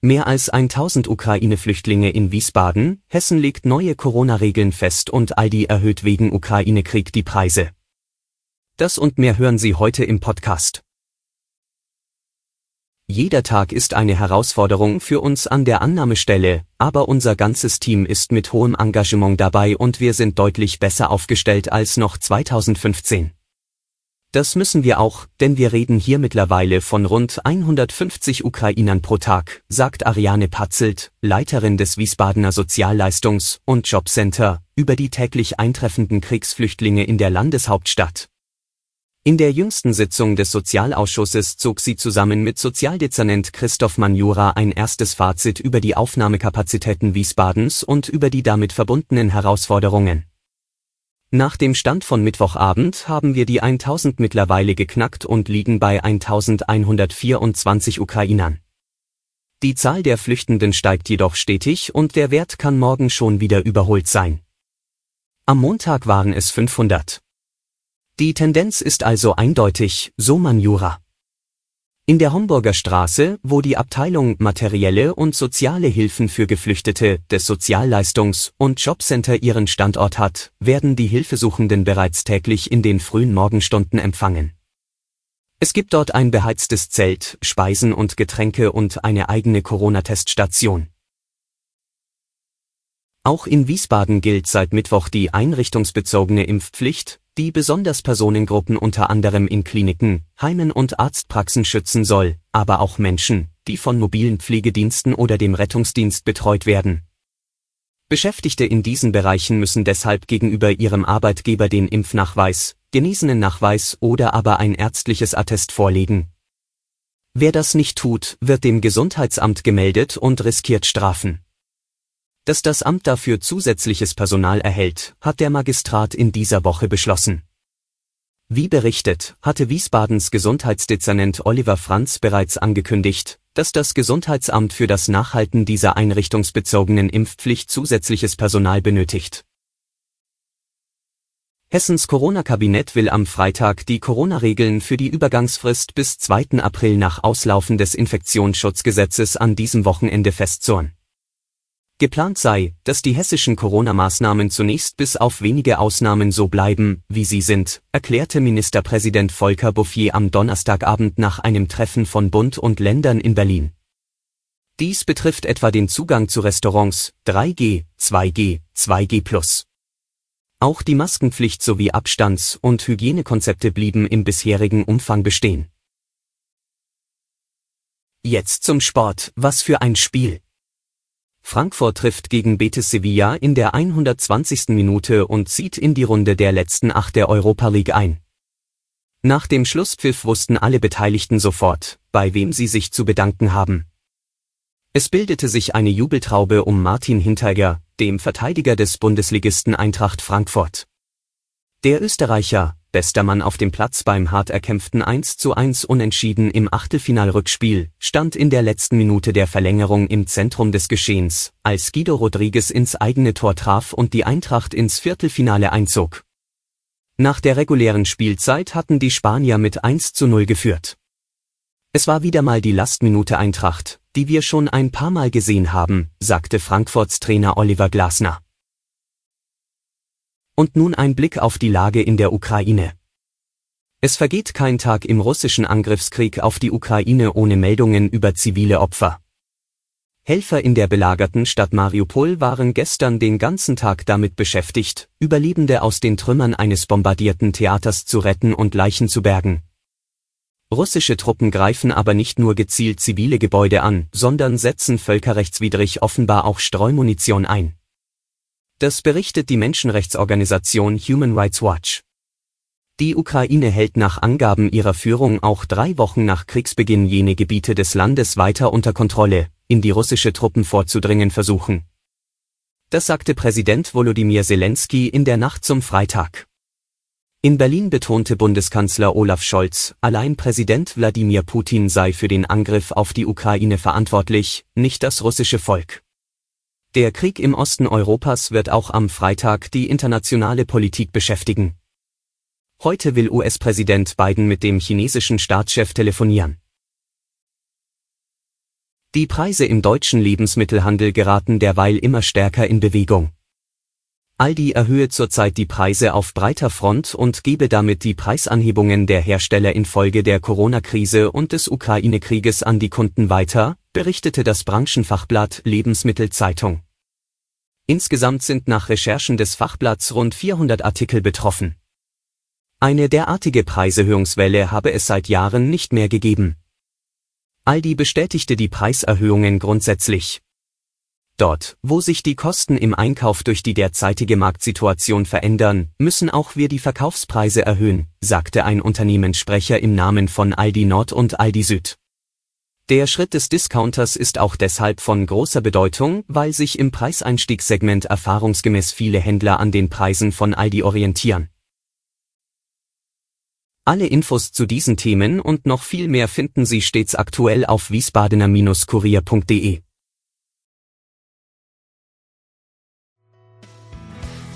Mehr als 1000 Ukraine-Flüchtlinge in Wiesbaden, Hessen legt neue Corona-Regeln fest und Aldi erhöht wegen Ukraine-Krieg die Preise. Das und mehr hören Sie heute im Podcast. Jeder Tag ist eine Herausforderung für uns an der Annahmestelle, aber unser ganzes Team ist mit hohem Engagement dabei und wir sind deutlich besser aufgestellt als noch 2015. Das müssen wir auch, denn wir reden hier mittlerweile von rund 150 Ukrainern pro Tag, sagt Ariane Patzelt, Leiterin des Wiesbadener Sozialleistungs- und Jobcenter, über die täglich eintreffenden Kriegsflüchtlinge in der Landeshauptstadt. In der jüngsten Sitzung des Sozialausschusses zog sie zusammen mit Sozialdezernent Christoph Manjura ein erstes Fazit über die Aufnahmekapazitäten Wiesbadens und über die damit verbundenen Herausforderungen. Nach dem Stand von Mittwochabend haben wir die 1000 mittlerweile geknackt und liegen bei 1124 Ukrainern. Die Zahl der Flüchtenden steigt jedoch stetig und der Wert kann morgen schon wieder überholt sein. Am Montag waren es 500. Die Tendenz ist also eindeutig, so Manjura. In der Homburger Straße, wo die Abteilung Materielle und soziale Hilfen für Geflüchtete des Sozialleistungs- und Jobcenter ihren Standort hat, werden die Hilfesuchenden bereits täglich in den frühen Morgenstunden empfangen. Es gibt dort ein beheiztes Zelt, Speisen und Getränke und eine eigene Corona-Teststation. Auch in Wiesbaden gilt seit Mittwoch die einrichtungsbezogene Impfpflicht, die besonders Personengruppen unter anderem in Kliniken, Heimen und Arztpraxen schützen soll, aber auch Menschen, die von mobilen Pflegediensten oder dem Rettungsdienst betreut werden. Beschäftigte in diesen Bereichen müssen deshalb gegenüber ihrem Arbeitgeber den Impfnachweis, genesenen Nachweis oder aber ein ärztliches Attest vorlegen. Wer das nicht tut, wird dem Gesundheitsamt gemeldet und riskiert Strafen. Dass das Amt dafür zusätzliches Personal erhält, hat der Magistrat in dieser Woche beschlossen. Wie berichtet, hatte Wiesbadens Gesundheitsdezernent Oliver Franz bereits angekündigt, dass das Gesundheitsamt für das Nachhalten dieser einrichtungsbezogenen Impfpflicht zusätzliches Personal benötigt. Hessens Corona-Kabinett will am Freitag die Corona-Regeln für die Übergangsfrist bis 2. April nach Auslaufen des Infektionsschutzgesetzes an diesem Wochenende festzurren. Geplant sei, dass die hessischen Corona-Maßnahmen zunächst bis auf wenige Ausnahmen so bleiben, wie sie sind, erklärte Ministerpräsident Volker Bouffier am Donnerstagabend nach einem Treffen von Bund und Ländern in Berlin. Dies betrifft etwa den Zugang zu Restaurants, 3G, 2G, 2G+. Auch die Maskenpflicht sowie Abstands- und Hygienekonzepte blieben im bisherigen Umfang bestehen. Jetzt zum Sport, was für ein Spiel. Frankfurt trifft gegen Betis Sevilla in der 120. Minute und zieht in die Runde der letzten acht der Europa League ein. Nach dem Schlusspfiff wussten alle Beteiligten sofort, bei wem sie sich zu bedanken haben. Es bildete sich eine Jubeltraube um Martin Hinteregger, dem Verteidiger des Bundesligisten Eintracht Frankfurt. Der Österreicher, bester Mann auf dem Platz beim hart erkämpften 1 zu 1 Unentschieden im Achtelfinalrückspiel, stand in der letzten Minute der Verlängerung im Zentrum des Geschehens, als Guido Rodriguez ins eigene Tor traf und die Eintracht ins Viertelfinale einzog. Nach der regulären Spielzeit hatten die Spanier mit 1 zu 0 geführt. Es war wieder mal die Lastminute Eintracht, die wir schon ein paar Mal gesehen haben, sagte Frankfurts Trainer Oliver Glasner. Und nun ein Blick auf die Lage in der Ukraine. Es vergeht kein Tag im russischen Angriffskrieg auf die Ukraine ohne Meldungen über zivile Opfer. Helfer in der belagerten Stadt Mariupol waren gestern den ganzen Tag damit beschäftigt, Überlebende aus den Trümmern eines bombardierten Theaters zu retten und Leichen zu bergen. Russische Truppen greifen aber nicht nur gezielt zivile Gebäude an, sondern setzen völkerrechtswidrig offenbar auch Streumunition ein. Das berichtet die Menschenrechtsorganisation Human Rights Watch. Die Ukraine hält nach Angaben ihrer Führung auch drei Wochen nach Kriegsbeginn jene Gebiete des Landes weiter unter Kontrolle, in die russische Truppen vorzudringen versuchen. Das sagte Präsident Volodymyr Zelensky in der Nacht zum Freitag. In Berlin betonte Bundeskanzler Olaf Scholz, allein Präsident Wladimir Putin sei für den Angriff auf die Ukraine verantwortlich, nicht das russische Volk. Der Krieg im Osten Europas wird auch am Freitag die internationale Politik beschäftigen. Heute will US-Präsident Biden mit dem chinesischen Staatschef telefonieren. Die Preise im deutschen Lebensmittelhandel geraten derweil immer stärker in Bewegung. Aldi erhöhe zurzeit die Preise auf breiter Front und gebe damit die Preisanhebungen der Hersteller infolge der Corona-Krise und des Ukraine-Krieges an die Kunden weiter, berichtete das Branchenfachblatt Lebensmittelzeitung. Insgesamt sind nach Recherchen des Fachblatts rund 400 Artikel betroffen. Eine derartige Preiserhöhungswelle habe es seit Jahren nicht mehr gegeben. Aldi bestätigte die Preiserhöhungen grundsätzlich. Dort, wo sich die Kosten im Einkauf durch die derzeitige Marktsituation verändern, müssen auch wir die Verkaufspreise erhöhen, sagte ein Unternehmenssprecher im Namen von Aldi Nord und Aldi Süd. Der Schritt des Discounters ist auch deshalb von großer Bedeutung, weil sich im Preiseinstiegssegment erfahrungsgemäß viele Händler an den Preisen von Aldi orientieren. Alle Infos zu diesen Themen und noch viel mehr finden Sie stets aktuell auf wiesbadener-kurier.de.